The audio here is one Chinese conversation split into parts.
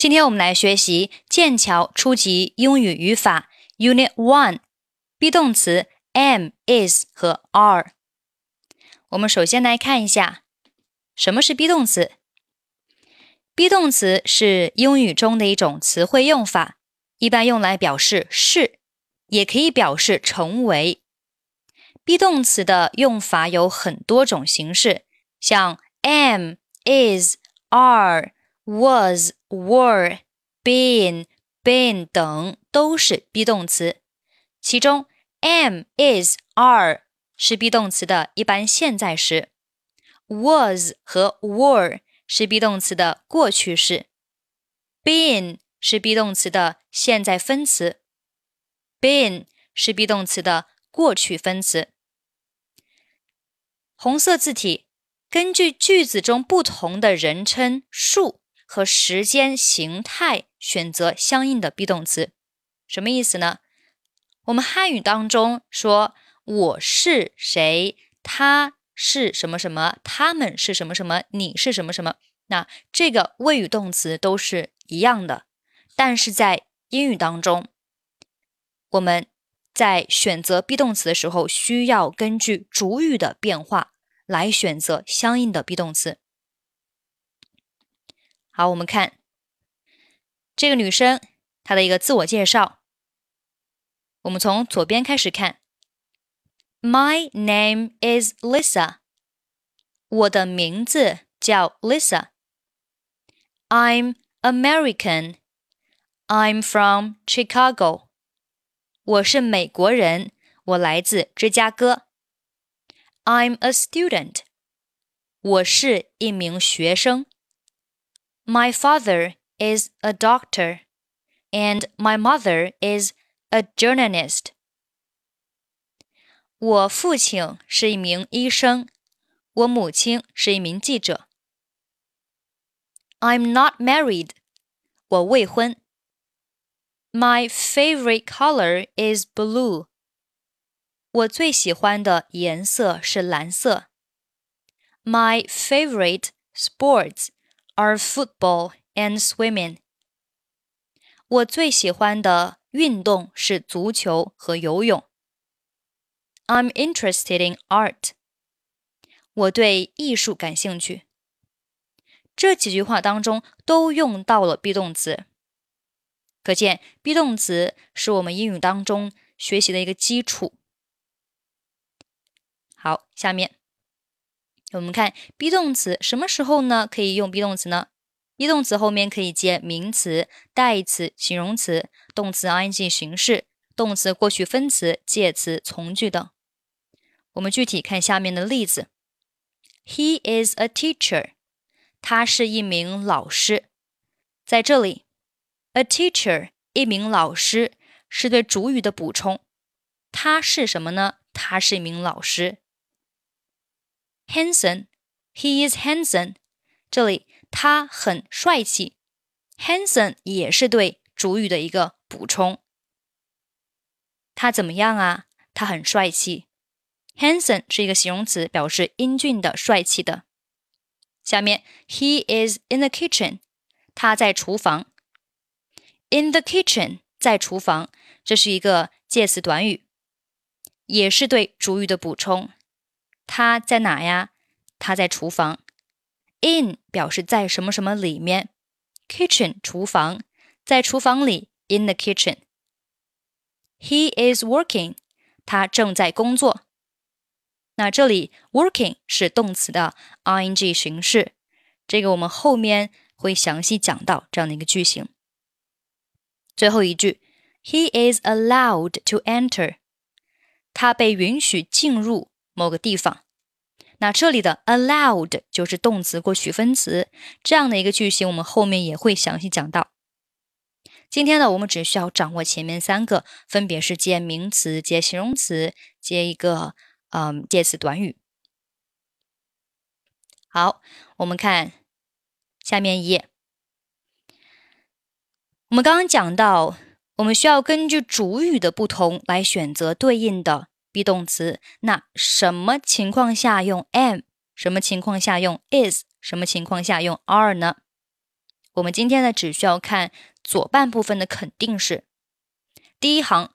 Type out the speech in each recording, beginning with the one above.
今天我们来学习剑桥初级英语语法 Unit One be 动词 am、is 和 are。我们首先来看一下什么是 be 动词。be 动词是英语中的一种词汇用法，一般用来表示是，也可以表示成为。be 动词的用法有很多种形式，像 am、is、are。Was, were, been, been 等都是 be 动词，其中 am, is, are 是 be 动词的一般现在时，was 和 were 是 be 动词的过去式，been 是 be 动词的现在分词，been 是 be 动词的过去分词。红色字体根据句子中不同的人称数。和时间形态选择相应的 be 动词，什么意思呢？我们汉语当中说我是谁，他是什么什么，他们是什么什么，你是什么什么，那这个谓语动词都是一样的。但是在英语当中，我们在选择 be 动词的时候，需要根据主语的变化来选择相应的 be 动词。好，我们看这个女生她的一个自我介绍。我们从左边开始看。My name is Lisa。我的名字叫 Lisa。I'm American。I'm from Chicago。我是美国人，我来自芝加哥。I'm a student。我是一名学生。 My father is a doctor, and my mother is a journalist. 我父亲是一名医生，我母亲是一名记者。I'm not married. 我未婚。My favorite color is blue. 我最喜欢的颜色是蓝色。My favorite sports are football and swimming. 我最喜欢的运动是足球和游泳。I'm interested in art. 我对艺术感兴趣。这几句话当中都用到了 be 动词，可见 be 动词是我们英语当中学习的一个基础。好，下面。我们看 be 动词什么时候呢？可以用 be 动词呢？be 动词后面可以接名词、代词、形容词、动词 ing 形式、动词过去分词、介词、从句等。我们具体看下面的例子：He is a teacher，他是一名老师。在这里，a teacher 一名老师是对主语的补充。他是什么呢？他是一名老师。Handsome, he is handsome。这里他很帅气，handsome 也是对主语的一个补充。他怎么样啊？他很帅气。Handsome 是一个形容词，表示英俊的、帅气的。下面，He is in the kitchen。他在厨房。In the kitchen，在厨房，这是一个介词短语，也是对主语的补充。他在哪呀？他在厨房。In 表示在什么什么里面，kitchen 厨房，在厨房里。In the kitchen。He is working。他正在工作。那这里 working 是动词的 ing 形式，这个我们后面会详细讲到这样的一个句型。最后一句，He is allowed to enter。他被允许进入。某个地方，那这里的 allowed 就是动词过去分词，这样的一个句型，我们后面也会详细讲到。今天呢，我们只需要掌握前面三个，分别是接名词、接形容词、接一个嗯介词短语。好，我们看下面一页。我们刚刚讲到，我们需要根据主语的不同来选择对应的。Be 动词，那什么情况下用 am？什么情况下用 is？什么情况下用 are 呢？我们今天呢，只需要看左半部分的肯定式。第一行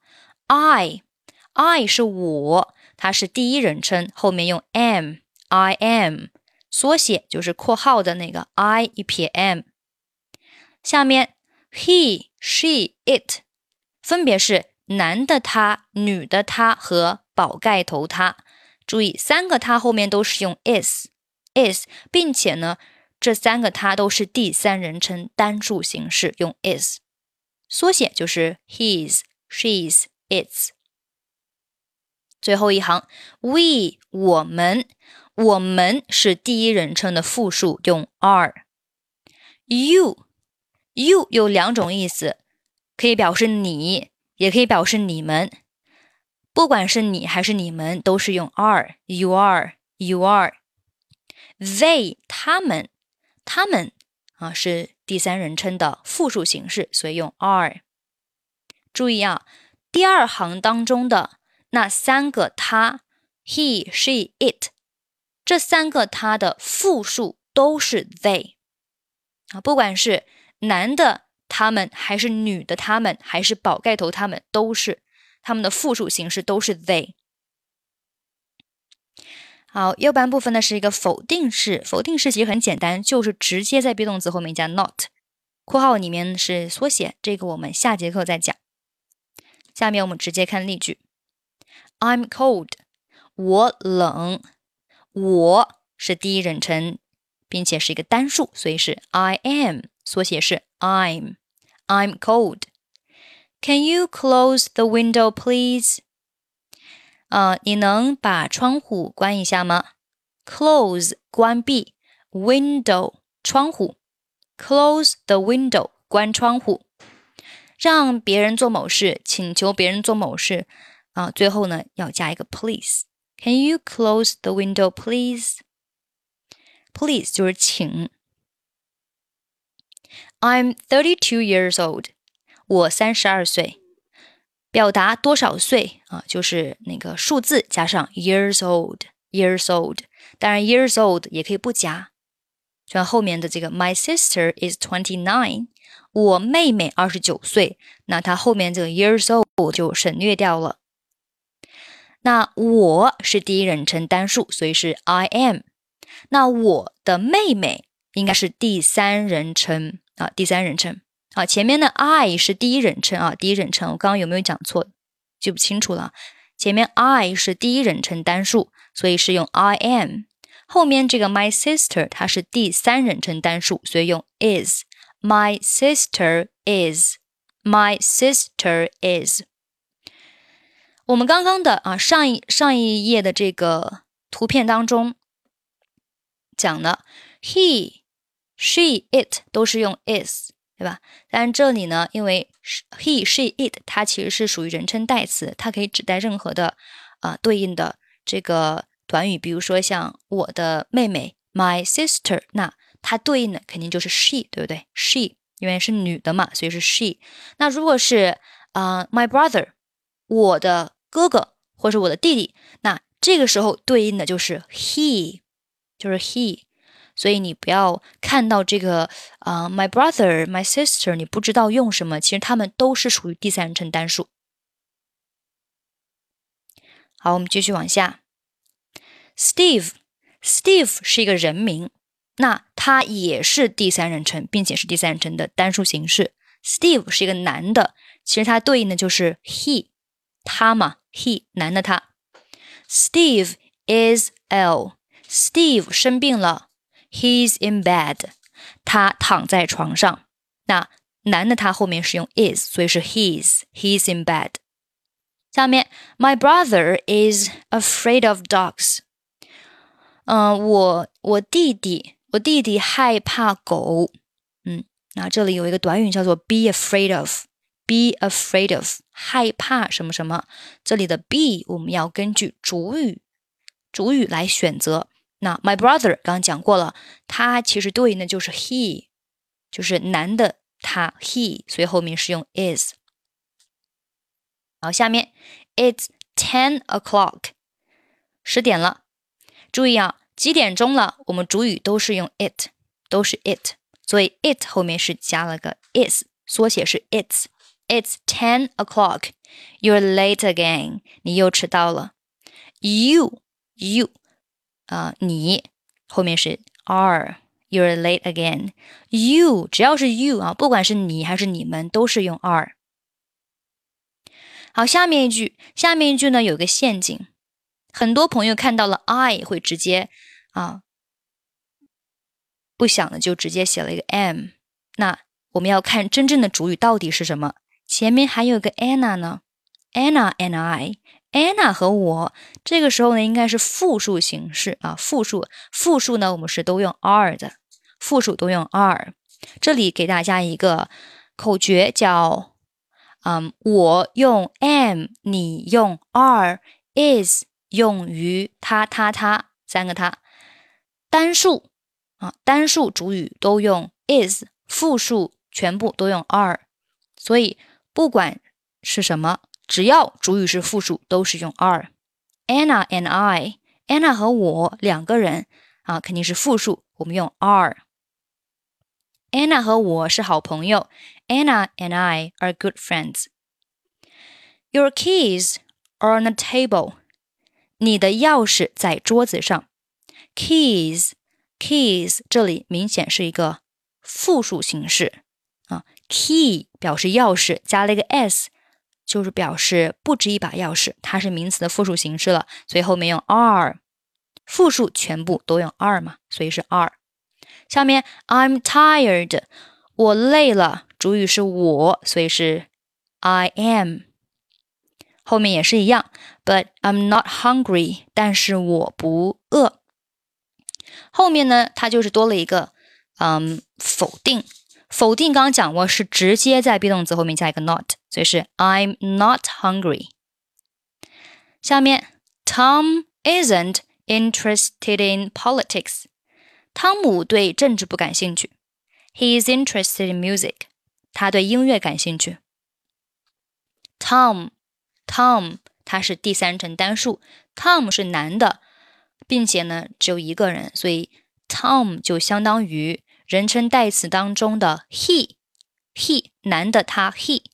，I，I 是我，它是第一人称，后面用 am，I am，缩写就是括号的那个 I 一撇 m。下面 he，she，it，分别是男的他、女的他和宝盖头他。注意，三个他后面都是用 is，is，并且呢。这三个它都是第三人称单数形式，用 is，缩写就是 his、she's、its。最后一行，we 我们，我们是第一人称的复数，用 are。you，you 有两种意思，可以表示你，也可以表示你们。不管是你还是你们，都是用 are。You are，you are。They 他们。他们啊是第三人称的复数形式，所以用 are。注意啊，第二行当中的那三个他，he、she、it，这三个他的复数都是 they 啊，不管是男的他们，还是女的他们，还是宝盖头他们，都是他们的复数形式都是 they。好，右半部分呢是一个否定式，否定式其实很简单，就是直接在 be 动词后面加 not，括号里面是缩写，这个我们下节课再讲。下面我们直接看例句：I'm cold，我冷，我是第一人称，并且是一个单数，所以是 I am，缩写是 I'm，I'm cold。Can you close the window, please? 啊，你能把窗户关一下吗？Close 关闭，window 窗户，close the window 关窗户。让别人做某事，请求别人做某事啊，最后呢要加一个 please。Can you close the window, please? Please 就是请。I'm thirty-two years old， 我三十二岁。表达多少岁啊？就是那个数字加上 years old，years old。当然，years old 也可以不加，就像后面的这个 My sister is twenty nine，我妹妹二十九岁，那它后面这个 years old 就省略掉了。那我是第一人称单数，所以是 I am。那我的妹妹应该是第三人称啊，第三人称。啊，前面的 I 是第一人称啊，第一人称，我刚刚有没有讲错？记不清楚了。前面 I 是第一人称单数，所以是用 I am。后面这个 my sister 它是第三人称单数，所以用 is。My sister is。My sister is。我们刚刚的啊上一上一页的这个图片当中讲了，he、she、it 都是用 is。对吧？但这里呢，因为 he、she、it，它其实是属于人称代词，它可以指代任何的啊对应的这个短语。比如说像我的妹妹 my sister，那它对应的肯定就是 she，对不对？she 因为是女的嘛，所以是 she。那如果是啊 my brother，我的哥哥或者我的弟弟，那这个时候对应的就是 he，就是 he。所以你不要看到这个啊，my brother, my sister，你不知道用什么，其实他们都是属于第三人称单数。好，我们继续往下。Steve，Steve 是一个人名，那他也是第三人称，并且是第三人称的单数形式。Steve 是一个男的，其实它对应的就是 he，他嘛，he 男的他。Steve is ill，Steve 生病了。He's in bed，他躺在床上。那男的他后面是用 is，所以是 he's。He's in bed。下面，My brother is afraid of dogs。嗯，我我弟弟，我弟弟害怕狗。嗯，那这里有一个短语叫做 be afraid of。be afraid of，害怕什么什么。这里的 be 我们要根据主语主语来选择。 那 my brother 刚刚讲过了，他其实对应的就是 he，就是男的他 he，所以后面是用 is。好，下面 it's ten o'clock，十点了。注意啊，几点钟了？我们主语都是用 it，都是 it。所以 it 后面是加了个 is，缩写是 its。It's ten o'clock. You're late again. 你又迟到了。You, you，啊、呃，你后面是 are. You're late again. You 只要是 you 啊，不管是你还是你们，都是用 are。好，下面一句，下面一句呢有个陷阱，很多朋友看到了 I 会直接啊不想的就直接写了一个 am。那我们要看真正的主语到底是什么。前面还有个 Anna 呢，Anna and I Anna 和我，这个时候呢应该是复数形式啊，复数，复数呢我们是都用 are 的，复数都用 are。这里给大家一个口诀，叫嗯，我用 am，你用 are，is 用于他他他三个他，单数啊，单数主语都用 is，复数全部都用 are，所以。不管是什么，只要主语是复数，都是用 are。Anna and I，Anna 和我两个人啊，肯定是复数，我们用 are。Anna 和我是好朋友，Anna and I are good friends。Your keys are on the table。你的钥匙在桌子上。Keys，keys 这里明显是一个复数形式。Key 表示钥匙，加了一个 s， 就是表示不止一把钥匙，它是名词的复数形式了，所以后面用 are。复数全部都用 are 嘛，所以是 are。下面 I'm tired，我累了，主语是我，所以是 I am。后面也是一样，But I'm not hungry，但是我不饿。后面呢，它就是多了一个嗯否定。否定刚刚讲过是直接在 be 动词后面加一个 not，所以是 I'm not hungry。下面 Tom isn't interested in politics。汤姆对政治不感兴趣。He is interested in music。他对音乐感兴趣。Tom Tom 他是第三人称单数，Tom 是男的，并且呢只有一个人，所以 Tom 就相当于。人称代词当中的 he，he 男的他 he，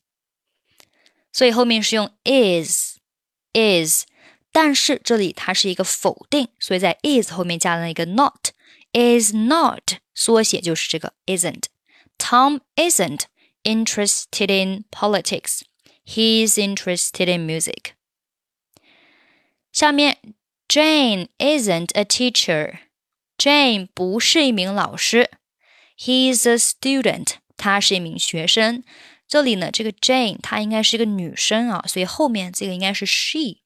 所以后面是用 is is，但是这里它是一个否定，所以在 is 后面加了一个 not，is not 缩写就是这个 isn't。Tom isn't interested in politics. He's interested in music. 下面 Jane isn't a teacher. Jane 不是一名老师。He's a student，他是一名学生。 这里呢，这个 Jane 她应该是一个女生啊，所以后面这个应该是 she，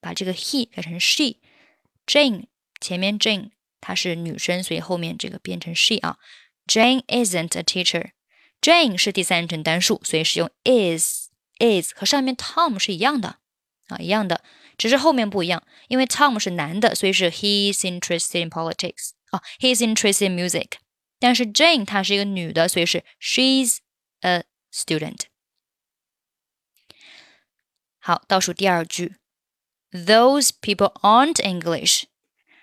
把这个 he 改成 she。Jane 前面 Jane 她是女生，所以后面这个变成 she 啊。Jane isn't a teacher。Jane 是第三人称单数，所以是用 is is 和上面 Tom 是一样的啊，一样的，只是后面不一样，因为 Tom 是男的，所以是 he's interested in politics 啊，he's interested in music。但是 Jane 她是一个女的，所以是 she's a student。好，倒数第二句，Those people aren't English。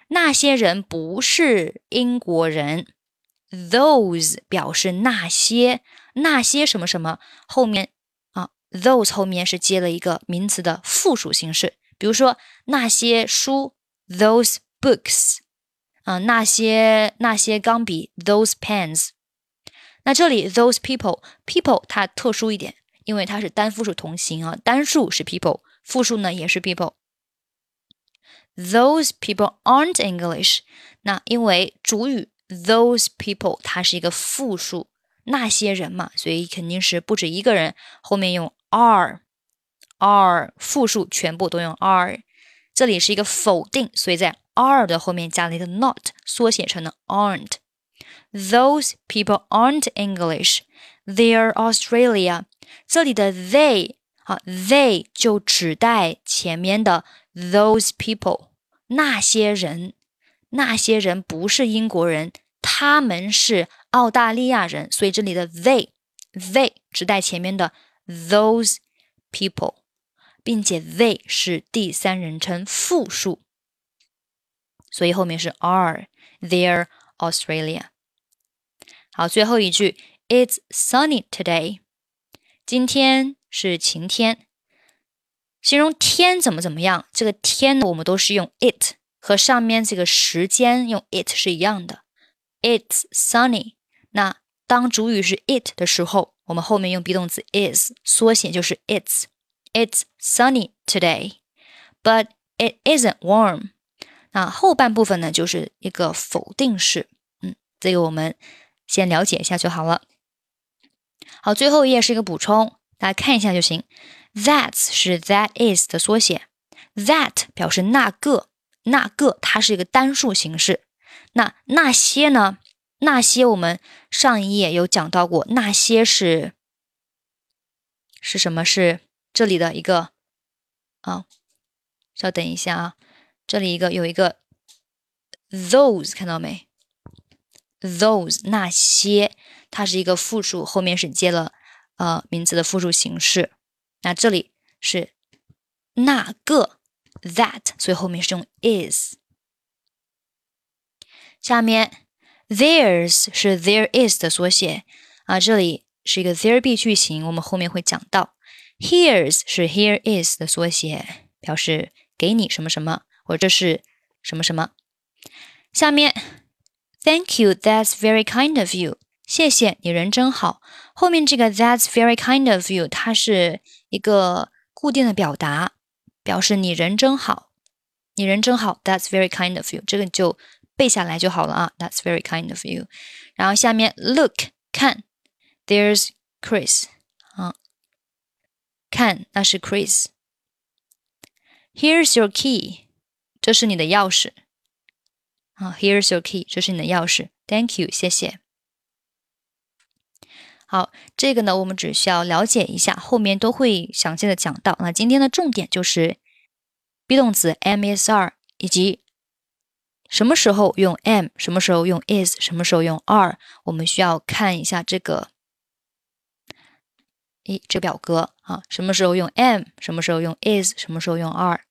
那些人不是英国人。Those 表示那些，那些什么什么，后面啊，those 后面是接了一个名词的复数形式。比如说那些书，those books。啊，那些那些钢笔，those pens。 那这里 those people，people 它特殊一点，因为它是单复数同形啊，单数是 people，复数呢也是 people。Those people aren't English。那因为主语 those people 它是一个复数，那些人嘛，所以肯定是不止一个人，后面用 are，are 复数全部都用 are。这里是一个否定，所以在 are 的后面加了一个 not，缩写成了 aren't。Those people aren't English. They're Australia. 这里的 they 啊，they 就指代前面的 those people，那些人，那些人不是英国人，他们是澳大利亚人，所以这里的 they they 指代前面的 those people，并且 they 是第三人称复数。所以后面是 are，they're Australia。 好，最后一句，It's sunny today。今天是晴天。形容天怎么怎么样，这个天，我们都是用 it，和上面这个时间用 it 是一样的。It's sunny。那当主语是 it 的时候，我们后面用 be 动词 is，缩写就是 it's。It's sunny today, but it isn't warm。那后半部分呢，就是一个否定式。嗯，这个我们先了解一下就好了。好，最后一页是一个补充，大家看一下就行。That 是 that is 的缩写，that 表示那个，那个它是一个单数形式。那那些呢？那些我们上一页有讲到过，那些是是什么？是这里的一个啊，稍等一下啊，这里一个有一个 those 看到没？those 那些，它是一个复数，后面是接了呃名词的复数形式。那这里是那个 that，所以后面是用 is。下面。Theirs 是 there is 的缩写啊，这里是一个 there be 句型，我们后面会讲到。Here's 是 here is 的缩写，表示给你什么什么，或者是什么什么。下面 ，Thank you, that's very kind of you。谢谢你人真好。后面这个 That's very kind of you，它是一个固定的表达，表示你人真好，你人真好。That's very kind of you，这个就。背下来就好了啊。That's very kind of you。然后下面 look 看，There's Chris 啊，看那是 Chris。Here's your key，这是你的钥匙 啊。Here's your key，这是你的钥匙。Thank you，谢谢。好，这个呢，我们只需要了解一下，后面都会详细的讲到。那今天的重点就是 be 动词 am is are 以及什么时候用 am，什么时候用 is，什么时候用 are，我们需要看一下这个，一这表格啊，什么时候用 am，什么时候用 is，什么时候用 are。